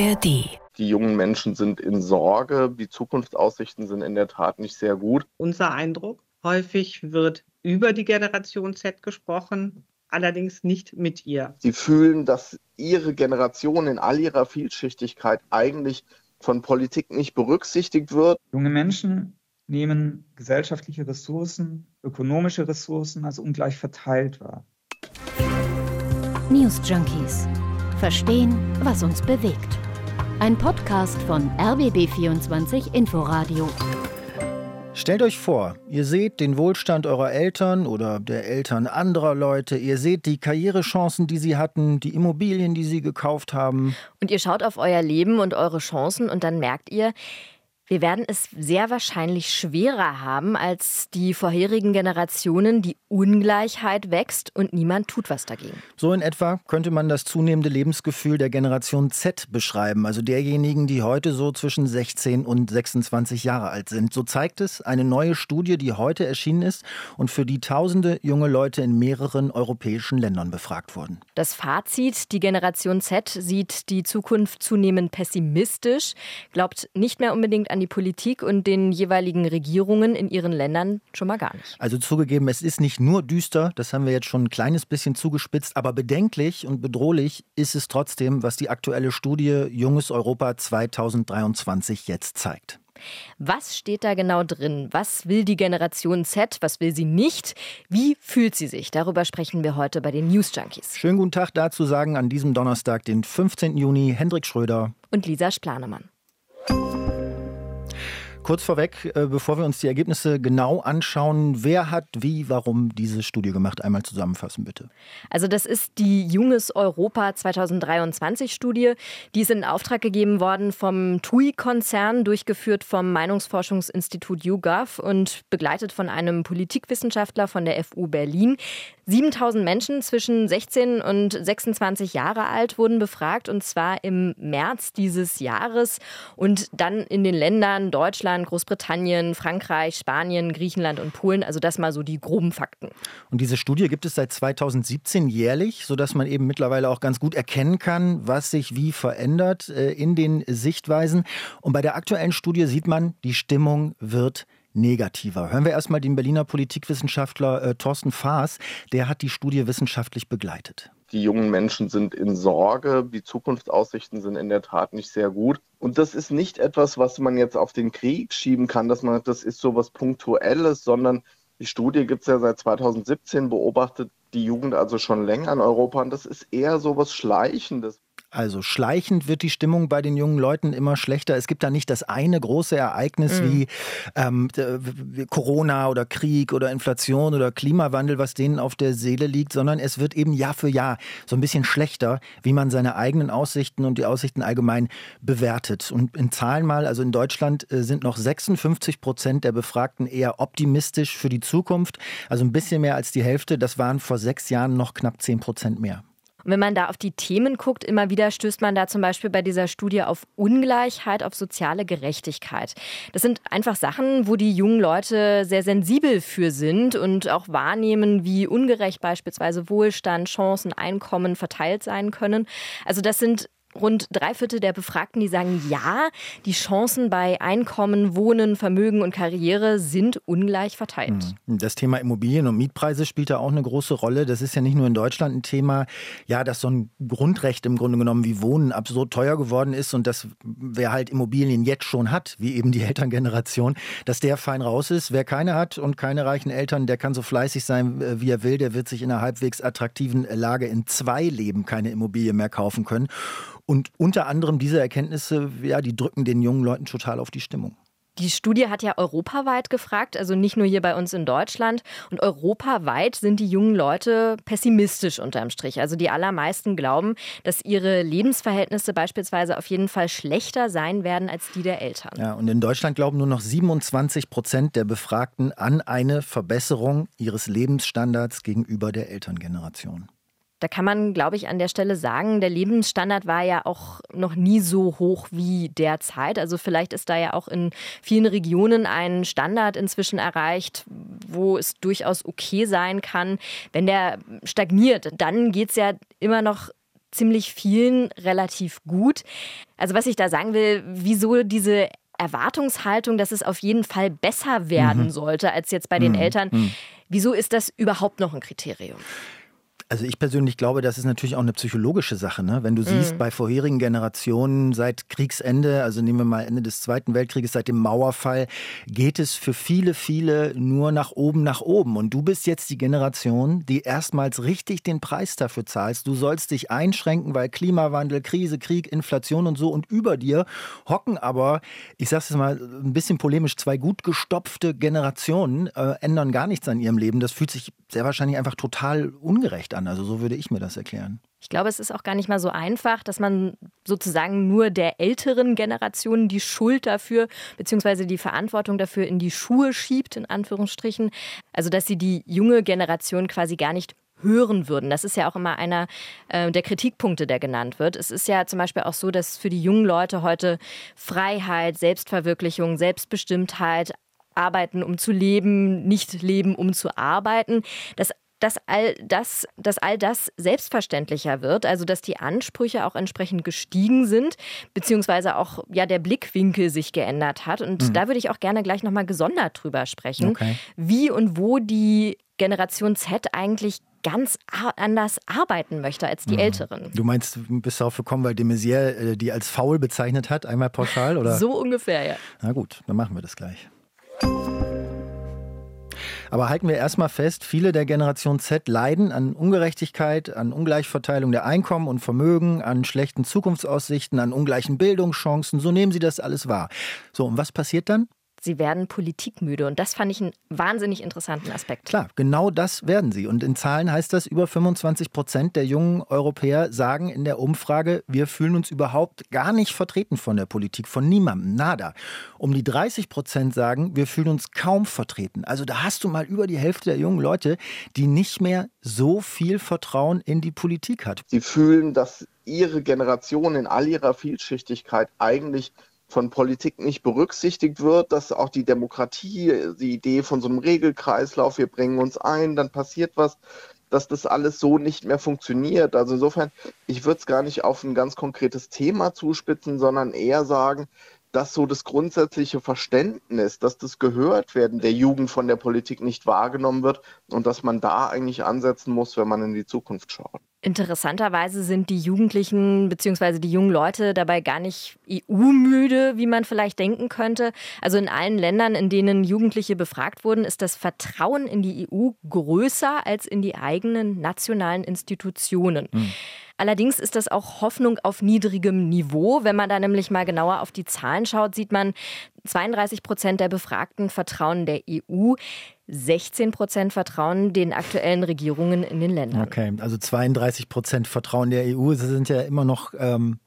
ARD. Die jungen Menschen sind in Sorge. Die Zukunftsaussichten sind in der Tat nicht sehr gut. Unser Eindruck, häufig wird über die Generation Z gesprochen, allerdings nicht mit ihr. Sie fühlen, dass ihre Generation in all ihrer Vielschichtigkeit eigentlich von Politik nicht berücksichtigt wird. Junge Menschen nehmen gesellschaftliche Ressourcen, ökonomische Ressourcen als ungleich verteilt wahr. News Junkies. Verstehen, was uns bewegt. Ein Podcast von RBB24 Inforadio. Stellt euch vor, ihr seht den Wohlstand eurer Eltern oder der Eltern anderer Leute, ihr seht die Karrierechancen, die sie hatten, die Immobilien, die sie gekauft haben. Und ihr schaut auf euer Leben und eure Chancen und dann merkt ihr, wir werden es sehr wahrscheinlich schwerer haben als die vorherigen Generationen. Die Ungleichheit wächst und niemand tut was dagegen. So in etwa könnte man das zunehmende Lebensgefühl der Generation Z beschreiben, also derjenigen, die heute so zwischen 16 und 26 Jahre alt sind. So zeigt es eine neue Studie, die heute erschienen ist und für die tausende junge Leute in mehreren europäischen Ländern befragt wurden. Das Fazit, die Generation Z sieht die Zukunft zunehmend pessimistisch, glaubt nicht mehr unbedingt an die Politik und den jeweiligen Regierungen in ihren Ländern schon mal gar nicht. Also zugegeben, es ist nicht nur düster, das haben wir jetzt schon ein kleines bisschen zugespitzt, aber bedenklich und bedrohlich ist es trotzdem, was die aktuelle Studie Junges Europa 2023 jetzt zeigt. Was steht da genau drin? Was will die Generation Z? Was will sie nicht? Wie fühlt sie sich? Darüber sprechen wir heute bei den News Junkies. Schönen guten Tag dazu sagen an diesem Donnerstag, den 15. Juni, Hendrik Schröder und Lisa Splanemann. Kurz vorweg, äh, bevor wir uns die Ergebnisse genau anschauen, wer hat wie, warum diese Studie gemacht? Einmal zusammenfassen, bitte. Also das ist die Junges Europa 2023 Studie. Die ist in Auftrag gegeben worden vom TUI-Konzern, durchgeführt vom Meinungsforschungsinstitut YouGov und begleitet von einem Politikwissenschaftler von der FU Berlin. 7000 Menschen zwischen 16 und 26 Jahre alt wurden befragt und zwar im März dieses Jahres und dann in den Ländern Deutschland, Großbritannien, Frankreich, Spanien, Griechenland und Polen. Also das mal so die groben Fakten. Und diese Studie gibt es seit 2017 jährlich, sodass man eben mittlerweile auch ganz gut erkennen kann, was sich wie verändert äh, in den Sichtweisen. Und bei der aktuellen Studie sieht man, die Stimmung wird negativer. Hören wir erstmal den Berliner Politikwissenschaftler äh, Thorsten Faas, der hat die Studie wissenschaftlich begleitet. Die jungen Menschen sind in Sorge, die Zukunftsaussichten sind in der Tat nicht sehr gut. Und das ist nicht etwas, was man jetzt auf den Krieg schieben kann, dass man das ist so was Punktuelles, sondern die Studie gibt es ja seit 2017, beobachtet die Jugend also schon länger in Europa und das ist eher so was Schleichendes. Also schleichend wird die Stimmung bei den jungen Leuten immer schlechter. Es gibt da nicht das eine große Ereignis mhm. wie ähm, Corona oder Krieg oder Inflation oder Klimawandel, was denen auf der Seele liegt, sondern es wird eben Jahr für Jahr so ein bisschen schlechter, wie man seine eigenen Aussichten und die Aussichten allgemein bewertet. Und in Zahlen mal, also in Deutschland äh, sind noch 56 Prozent der Befragten eher optimistisch für die Zukunft. Also ein bisschen mehr als die Hälfte. Das waren vor sechs Jahren noch knapp 10 Prozent mehr. Und wenn man da auf die Themen guckt, immer wieder stößt man da zum Beispiel bei dieser Studie auf Ungleichheit, auf soziale Gerechtigkeit. Das sind einfach Sachen, wo die jungen Leute sehr sensibel für sind und auch wahrnehmen, wie ungerecht beispielsweise Wohlstand, Chancen, Einkommen verteilt sein können. Also das sind rund drei Viertel der Befragten, die sagen, ja, die Chancen bei Einkommen, Wohnen, Vermögen und Karriere sind ungleich verteilt. Hm. Das Thema Immobilien und Mietpreise spielt da auch eine große Rolle. Das ist ja nicht nur in Deutschland ein Thema, ja, dass so ein Grundrecht im Grunde genommen wie Wohnen absurd teuer geworden ist und dass wer halt Immobilien jetzt schon hat, wie eben die Elterngeneration, dass der fein raus ist. Wer keine hat und keine reichen Eltern, der kann so fleißig sein, äh, wie er will, der wird sich in einer halbwegs attraktiven Lage in zwei Leben keine Immobilie mehr kaufen können. Und unter anderem diese Erkenntnisse, ja, die drücken den jungen Leuten total auf die Stimmung. Die Studie hat ja europaweit gefragt, also nicht nur hier bei uns in Deutschland. Und europaweit sind die jungen Leute pessimistisch unterm Strich. Also die allermeisten glauben, dass ihre Lebensverhältnisse beispielsweise auf jeden Fall schlechter sein werden als die der Eltern. Ja, und in Deutschland glauben nur noch 27 Prozent der Befragten an eine Verbesserung ihres Lebensstandards gegenüber der Elterngeneration. Da kann man, glaube ich, an der Stelle sagen, der Lebensstandard war ja auch noch nie so hoch wie derzeit. Also vielleicht ist da ja auch in vielen Regionen ein Standard inzwischen erreicht, wo es durchaus okay sein kann. Wenn der stagniert, dann geht es ja immer noch ziemlich vielen relativ gut. Also was ich da sagen will, wieso diese Erwartungshaltung, dass es auf jeden Fall besser werden mhm. sollte als jetzt bei den mhm. Eltern. Mhm. Wieso ist das überhaupt noch ein Kriterium? Also ich persönlich glaube, das ist natürlich auch eine psychologische Sache. Ne? Wenn du siehst, mhm. bei vorherigen Generationen seit Kriegsende, also nehmen wir mal Ende des Zweiten Weltkrieges, seit dem Mauerfall, geht es für viele, viele nur nach oben, nach oben. Und du bist jetzt die Generation, die erstmals richtig den Preis dafür zahlst. Du sollst dich einschränken, weil Klimawandel, Krise, Krieg, Inflation und so. Und über dir hocken aber, ich sag's jetzt mal ein bisschen polemisch, zwei gut gestopfte Generationen, äh, ändern gar nichts an ihrem Leben. Das fühlt sich sehr wahrscheinlich einfach total ungerecht an an. Also so würde ich mir das erklären. Ich glaube, es ist auch gar nicht mal so einfach, dass man sozusagen nur der älteren Generation die Schuld dafür bzw. die Verantwortung dafür in die Schuhe schiebt, in Anführungsstrichen. Also dass sie die junge Generation quasi gar nicht hören würden. Das ist ja auch immer einer äh, der Kritikpunkte, der genannt wird. Es ist ja zum Beispiel auch so, dass für die jungen Leute heute Freiheit, Selbstverwirklichung, Selbstbestimmtheit, Arbeiten, um zu leben, nicht leben, um zu arbeiten, dass dass all das, dass all das selbstverständlicher wird, also dass die Ansprüche auch entsprechend gestiegen sind, beziehungsweise auch ja der Blickwinkel sich geändert hat. Und mhm. da würde ich auch gerne gleich nochmal gesondert drüber sprechen, okay. wie und wo die Generation Z eigentlich ganz anders arbeiten möchte als die mhm. Älteren. Du meinst, du bist darauf gekommen, weil de Maizière äh, die als faul bezeichnet hat, einmal pauschal, oder? So ungefähr, ja. Na gut, dann machen wir das gleich. Aber halten wir erstmal fest, viele der Generation Z leiden an Ungerechtigkeit, an Ungleichverteilung der Einkommen und Vermögen, an schlechten Zukunftsaussichten, an ungleichen Bildungschancen. So nehmen sie das alles wahr. So, und was passiert dann? Sie werden politikmüde. Und das fand ich einen wahnsinnig interessanten Aspekt. Klar, genau das werden sie. Und in Zahlen heißt das, über 25 Prozent der jungen Europäer sagen in der Umfrage, wir fühlen uns überhaupt gar nicht vertreten von der Politik, von niemandem, nada. Um die 30 Prozent sagen, wir fühlen uns kaum vertreten. Also da hast du mal über die Hälfte der jungen Leute, die nicht mehr so viel Vertrauen in die Politik hat. Sie fühlen, dass ihre Generation in all ihrer Vielschichtigkeit eigentlich von Politik nicht berücksichtigt wird, dass auch die Demokratie, die Idee von so einem Regelkreislauf, wir bringen uns ein, dann passiert was, dass das alles so nicht mehr funktioniert. Also insofern, ich würde es gar nicht auf ein ganz konkretes Thema zuspitzen, sondern eher sagen, dass so das grundsätzliche Verständnis, dass das Gehörtwerden der Jugend von der Politik nicht wahrgenommen wird und dass man da eigentlich ansetzen muss, wenn man in die Zukunft schaut. Interessanterweise sind die Jugendlichen bzw. die jungen Leute dabei gar nicht EU-müde, wie man vielleicht denken könnte. Also in allen Ländern, in denen Jugendliche befragt wurden, ist das Vertrauen in die EU größer als in die eigenen nationalen Institutionen. Mhm. Allerdings ist das auch Hoffnung auf niedrigem Niveau. Wenn man da nämlich mal genauer auf die Zahlen schaut, sieht man, 32 Prozent der Befragten vertrauen der EU. 16 Prozent vertrauen den aktuellen Regierungen in den Ländern. Okay, also 32 Prozent vertrauen der EU. Das sind ja immer noch ähm,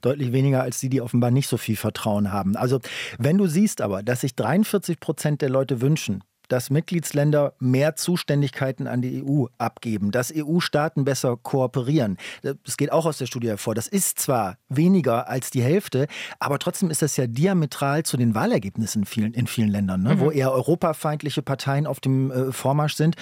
deutlich weniger als die, die offenbar nicht so viel Vertrauen haben. Also wenn du siehst aber, dass sich 43 Prozent der Leute wünschen, dass Mitgliedsländer mehr Zuständigkeiten an die EU abgeben, dass EU-Staaten besser kooperieren. Das geht auch aus der Studie hervor. Das ist zwar weniger als die Hälfte, aber trotzdem ist das ja diametral zu den Wahlergebnissen in vielen, in vielen Ländern, ne? mhm. wo eher europafeindliche Parteien auf dem äh, Vormarsch sind.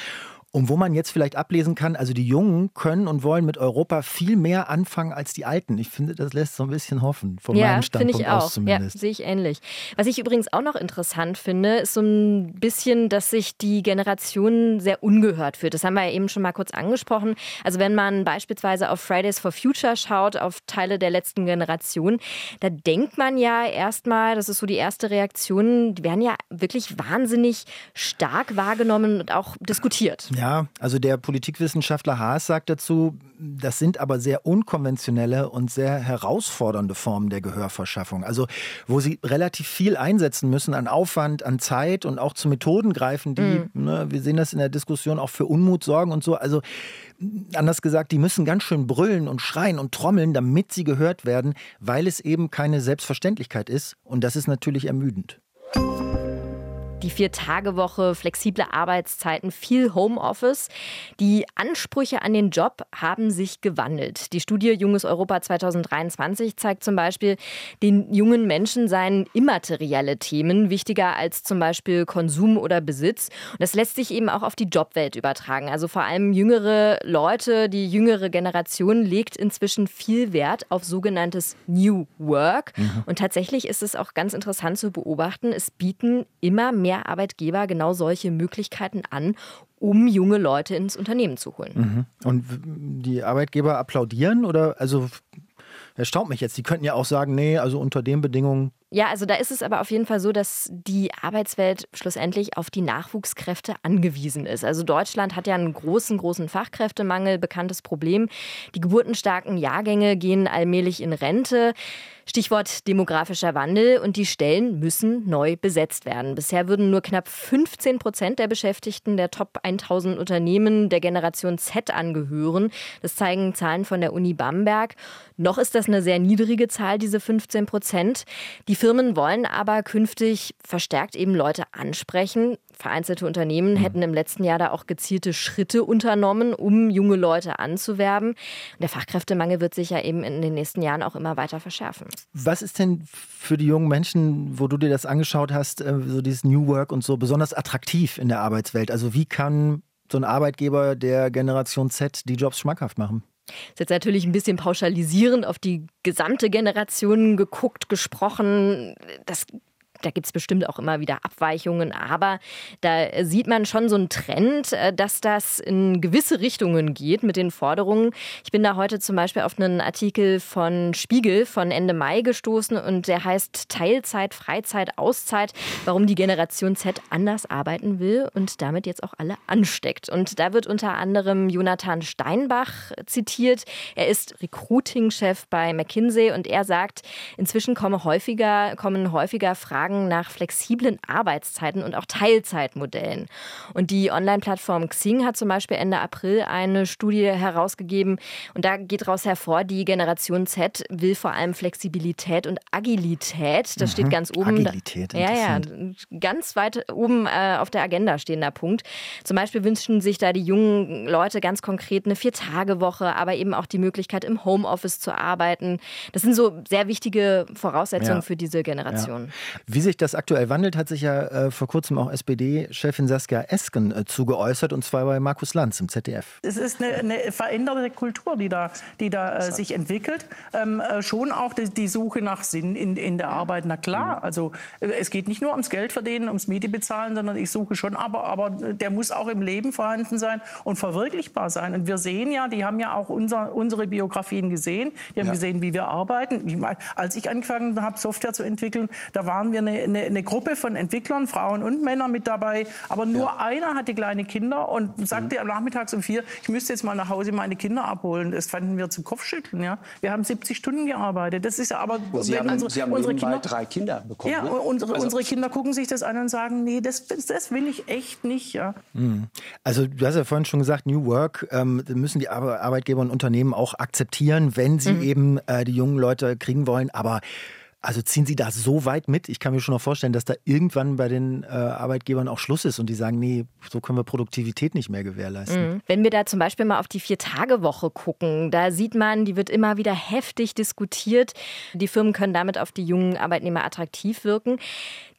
Und wo man jetzt vielleicht ablesen kann, also die Jungen können und wollen mit Europa viel mehr anfangen als die Alten. Ich finde, das lässt so ein bisschen hoffen, von ja, meinem Standpunkt ich auch. aus zumindest. Ja, sehe ich ähnlich. Was ich übrigens auch noch interessant finde, ist so ein bisschen, dass sich die Generation sehr ungehört fühlt. Das haben wir ja eben schon mal kurz angesprochen. Also wenn man beispielsweise auf Fridays for Future schaut, auf Teile der letzten Generation, da denkt man ja erstmal, das ist so die erste Reaktion, die werden ja wirklich wahnsinnig stark wahrgenommen und auch diskutiert. Ja, also der Politikwissenschaftler Haas sagt dazu, das sind aber sehr unkonventionelle und sehr herausfordernde Formen der Gehörverschaffung. Also wo sie relativ viel einsetzen müssen an Aufwand, an Zeit und auch zu Methoden greifen, die, mhm. ne, wir sehen das in der Diskussion, auch für Unmut sorgen und so. Also anders gesagt, die müssen ganz schön brüllen und schreien und trommeln, damit sie gehört werden, weil es eben keine Selbstverständlichkeit ist. Und das ist natürlich ermüdend. Die Vier-Tage-Woche, flexible Arbeitszeiten, viel Homeoffice. Die Ansprüche an den Job haben sich gewandelt. Die Studie Junges Europa 2023 zeigt zum Beispiel, den jungen Menschen seien immaterielle Themen wichtiger als zum Beispiel Konsum oder Besitz. Und das lässt sich eben auch auf die Jobwelt übertragen. Also vor allem jüngere Leute, die jüngere Generation legt inzwischen viel Wert auf sogenanntes New Work. Mhm. Und tatsächlich ist es auch ganz interessant zu beobachten, es bieten immer mehr Arbeitgeber genau solche Möglichkeiten an, um junge Leute ins Unternehmen zu holen. Mhm. Und die Arbeitgeber applaudieren oder also erstaunt mich jetzt. Die könnten ja auch sagen, nee, also unter den Bedingungen ja, also da ist es aber auf jeden Fall so, dass die Arbeitswelt schlussendlich auf die Nachwuchskräfte angewiesen ist. Also Deutschland hat ja einen großen, großen Fachkräftemangel, bekanntes Problem. Die geburtenstarken Jahrgänge gehen allmählich in Rente. Stichwort demografischer Wandel und die Stellen müssen neu besetzt werden. Bisher würden nur knapp 15 Prozent der Beschäftigten der Top 1000 Unternehmen der Generation Z angehören. Das zeigen Zahlen von der Uni Bamberg. Noch ist das eine sehr niedrige Zahl, diese 15 Prozent. Die Firmen wollen aber künftig verstärkt eben Leute ansprechen. Vereinzelte Unternehmen mhm. hätten im letzten Jahr da auch gezielte Schritte unternommen, um junge Leute anzuwerben. Und der Fachkräftemangel wird sich ja eben in den nächsten Jahren auch immer weiter verschärfen. Was ist denn für die jungen Menschen, wo du dir das angeschaut hast, äh, so dieses New Work und so besonders attraktiv in der Arbeitswelt? Also wie kann so ein Arbeitgeber der Generation Z die Jobs schmackhaft machen? Ist jetzt natürlich ein bisschen pauschalisierend auf die gesamte Generation geguckt, gesprochen. Das da gibt es bestimmt auch immer wieder Abweichungen, aber da sieht man schon so einen Trend, äh, dass das in gewisse Richtungen geht mit den Forderungen. Ich bin da heute zum Beispiel auf einen Artikel von Spiegel von Ende Mai gestoßen und der heißt Teilzeit, Freizeit, Auszeit, warum die Generation Z anders arbeiten will und damit jetzt auch alle ansteckt. Und da wird unter anderem Jonathan Steinbach zitiert. Er ist Recruiting-Chef bei McKinsey und er sagt, inzwischen kommen häufiger, kommen häufiger Fragen Fragen nach flexiblen Arbeitszeiten und auch Teilzeitmodellen. Und die Online-Plattform Xing hat zum Beispiel Ende April eine Studie herausgegeben und da geht daraus hervor, die Generation Z will vor allem Flexibilität und Agilität. Das mhm. steht ganz oben. Agilität, ja, ja, ganz weit oben äh, auf der Agenda stehender Punkt. Zum Beispiel wünschen sich da die jungen Leute ganz konkret eine Vier-Tage-Woche, aber eben auch die Möglichkeit, im Homeoffice zu arbeiten. Das sind so sehr wichtige Voraussetzungen ja. für diese Generation. Ja. Wie sich das aktuell wandelt, hat sich ja äh, vor kurzem auch SPD-Chefin Saskia Esken äh, zugeäußert, und zwar bei Markus Lanz im ZDF. Es ist eine, eine veränderte Kultur, die da, die da äh, sich entwickelt. Ähm, äh, schon auch die, die, Suche nach Sinn in, in der Arbeit. Na klar, mhm. also äh, es geht nicht nur ums Geld verdienen, ums Miete bezahlen, sondern ich suche schon, aber, aber der muss auch im Leben vorhanden sein und verwirklichbar sein. Und wir sehen ja, die haben ja auch unser, unsere Biografien gesehen, die haben ja. gesehen, wie wir arbeiten. Ich mein, als ich angefangen habe, Software zu entwickeln, da waren wir eine, eine, eine, Gruppe von Entwicklern, Frauen und Männer mit dabei. Aber nur ja. einer hatte kleine Kinder und sagte mhm. am Nachmittags um vier, ich müsste jetzt mal nach Hause meine Kinder abholen. Das fanden wir zum Kopfschütteln. Ja. Wir haben 70 Stunden gearbeitet. Das ist aber, Sie haben, unsere, Sie haben unsere Kinder, drei Kinder bekommen. Ja, ne? unsere, also, unsere Kinder gucken sich das an und sagen, nee, das, das will ich echt nicht. Ja. Mhm. Also du hast ja vorhin schon gesagt, New Work ähm, müssen die Arbeitgeber und Unternehmen auch akzeptieren, wenn sie mhm. eben äh, die jungen Leute kriegen wollen. Aber also ziehen Sie da so weit mit? Ich kann mir schon noch vorstellen, dass da irgendwann bei den äh, Arbeitgebern auch Schluss ist und die sagen, nee, so können wir Produktivität nicht mehr gewährleisten. Mhm. Wenn wir da zum Beispiel mal auf die Vier-Tage-Woche gucken, da sieht man, die wird immer wieder heftig diskutiert. Die Firmen können damit auf die jungen Arbeitnehmer attraktiv wirken.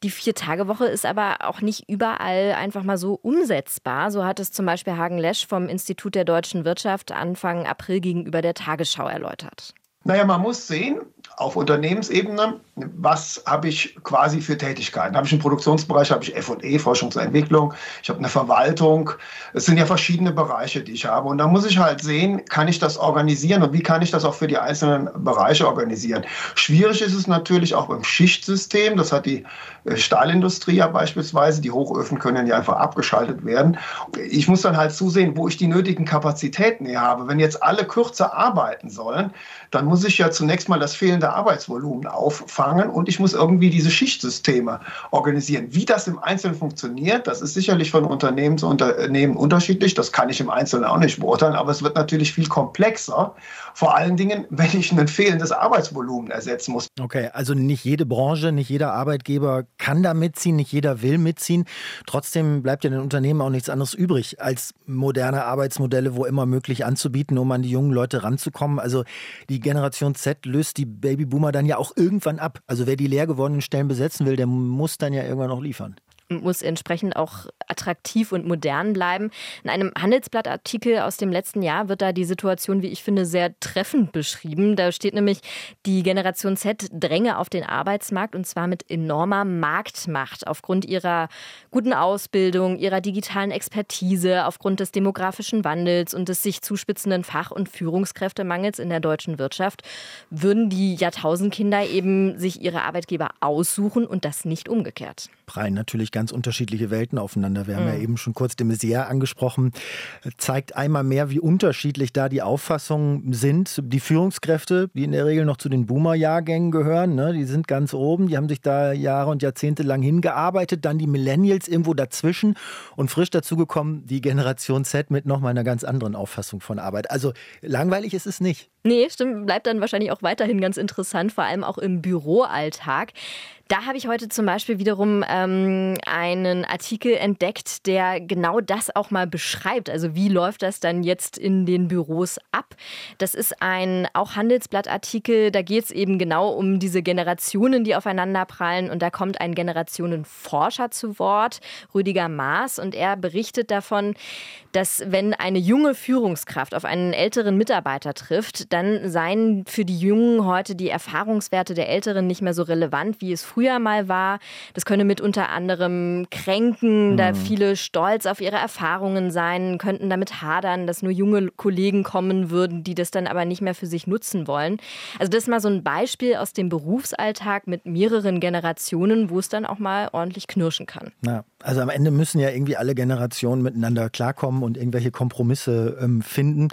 Die Vier-Tage-Woche ist aber auch nicht überall einfach mal so umsetzbar. So hat es zum Beispiel Hagen Lesch vom Institut der deutschen Wirtschaft Anfang April gegenüber der Tagesschau erläutert. Naja, man muss sehen, auf Unternehmensebene, was habe ich quasi für Tätigkeiten? Habe ich einen Produktionsbereich, habe ich F&E, Forschung zur Entwicklung, ich habe eine Verwaltung. Es sind ja verschiedene Bereiche, die ich habe. Und da muss ich halt sehen, kann ich das organisieren und wie kann ich das auch für die einzelnen Bereiche organisieren? Schwierig ist es natürlich auch beim Schichtsystem. Das hat die äh, Stahlindustrie ja beispielsweise. Die Hochöfen können ja einfach abgeschaltet werden. Ich muss dann halt zusehen, wo ich die nötigen Kapazitäten hier habe. Wenn jetzt alle kürzer arbeiten sollen, dann muss ich ja zunächst mal das fehlende Arbeitsvolumen auffangen und ich muss irgendwie diese Schichtsysteme organisieren. Wie das im Einzelnen funktioniert, das ist sicherlich von Unternehmen zu Unternehmen unterschiedlich. Das kann ich im Einzelnen auch nicht beurteilen, aber es wird natürlich viel komplexer. Vor allen Dingen, wenn ich ein fehlendes Arbeitsvolumen ersetzen muss. Okay, also nicht jede Branche, nicht jeder Arbeitgeber kann da mitziehen, nicht jeder will mitziehen. Trotzdem bleibt ja den Unternehmen auch nichts anderes übrig, als moderne Arbeitsmodelle wo immer möglich anzubieten, um an die jungen Leute ranzukommen. Also die Generation Z löst die Babyboomer dann ja auch irgendwann ab. Also wer die leer gewordenen Stellen besetzen will, der muss dann ja irgendwann noch liefern muss entsprechend auch attraktiv und modern bleiben. In einem Handelsblattartikel aus dem letzten Jahr wird da die Situation, wie ich finde, sehr treffend beschrieben. Da steht nämlich, die Generation Z dränge auf den Arbeitsmarkt und zwar mit enormer Marktmacht aufgrund ihrer guten Ausbildung, ihrer digitalen Expertise, aufgrund des demografischen Wandels und des sich zuspitzenden Fach- und Führungskräftemangels in der deutschen Wirtschaft würden die Jahrtausendkinder eben sich ihre Arbeitgeber aussuchen und das nicht umgekehrt. Prallen natürlich unterschiedliche Welten aufeinander. Wir haben mhm. ja eben schon kurz de Maizière angesprochen. Zeigt einmal mehr, wie unterschiedlich da die Auffassungen sind. Die Führungskräfte, die in der Regel noch zu den Boomer-Jahrgängen gehören, ne, die sind ganz oben. Die haben sich da Jahre und Jahrzehnte lang hingearbeitet. Dann die Millennials irgendwo dazwischen und frisch dazugekommen die Generation Z mit nochmal einer ganz anderen Auffassung von Arbeit. Also langweilig ist es nicht. Nee, stimmt, bleibt dann wahrscheinlich auch weiterhin ganz interessant, vor allem auch im Büroalltag. Da habe ich heute zum Beispiel wiederum ähm, einen Artikel entdeckt, der genau das auch mal beschreibt. Also wie läuft das dann jetzt in den Büros ab? Das ist ein auch Handelsblattartikel. Da geht es eben genau um diese Generationen, die aufeinander prallen. Und da kommt ein Generationenforscher zu Wort, Rüdiger Maas. Und er berichtet davon, dass wenn eine junge Führungskraft auf einen älteren Mitarbeiter trifft, dann seien für die Jungen heute die Erfahrungswerte der Älteren nicht mehr so relevant, wie es früher mal war. Das könne mit unter anderem kränken, mhm. da viele stolz auf ihre Erfahrungen sein, könnten damit hadern, dass nur junge Kollegen kommen würden, die das dann aber nicht mehr für sich nutzen wollen. Also das ist mal so ein Beispiel aus dem Berufsalltag mit mehreren Generationen, wo es dann auch mal ordentlich knirschen kann. Ja, also am Ende müssen ja irgendwie alle Generationen miteinander klarkommen und irgendwelche Kompromisse ähm, finden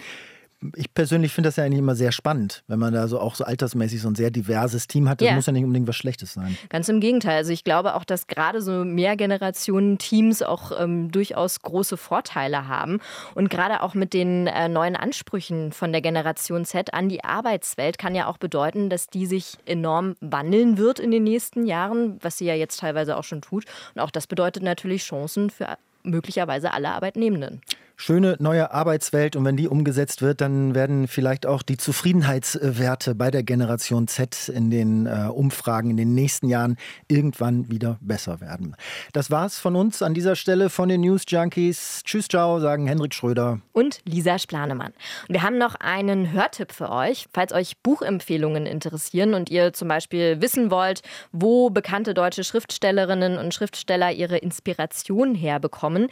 ich persönlich finde das ja eigentlich immer sehr spannend, wenn man da so auch so altersmäßig so ein sehr diverses Team hat. Das ja. muss ja nicht unbedingt was Schlechtes sein. Ganz im Gegenteil. Also ich glaube auch, dass gerade so Mehrgenerationen-Teams auch ähm, durchaus große Vorteile haben. Und gerade auch mit den äh, neuen Ansprüchen von der Generation Z an die Arbeitswelt kann ja auch bedeuten, dass die sich enorm wandeln wird in den nächsten Jahren, was sie ja jetzt teilweise auch schon tut. Und auch das bedeutet natürlich Chancen für möglicherweise alle Arbeitnehmenden schöne neue Arbeitswelt und wenn die umgesetzt wird, dann werden vielleicht auch die Zufriedenheitswerte bei der Generation Z in den äh, Umfragen in den nächsten Jahren irgendwann wieder besser werden. Das war's von uns an dieser Stelle von den News Junkies. Tschüss, ciao, sagen Hendrik Schröder und Lisa Splanemann. Wir haben noch einen Hörtipp für euch, falls euch Buchempfehlungen interessieren und ihr zum Beispiel wissen wollt, wo bekannte deutsche Schriftstellerinnen und Schriftsteller ihre Inspiration herbekommen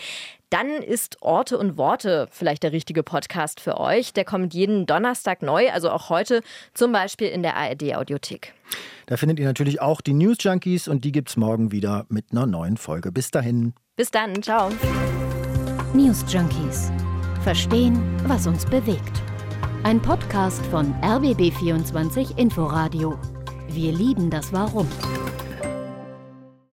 dann ist Orte und Worte vielleicht der richtige Podcast für euch. Der kommt jeden Donnerstag neu, also auch heute, zum Beispiel in der ARD-Audiothek. Da findet ihr natürlich auch die News Junkies und die gibt es morgen wieder mit einer neuen Folge. Bis dahin. Bis dann, ciao. News Junkies. Verstehen, was uns bewegt. Ein Podcast von RBB24 Inforadio. Wir lieben das Warum.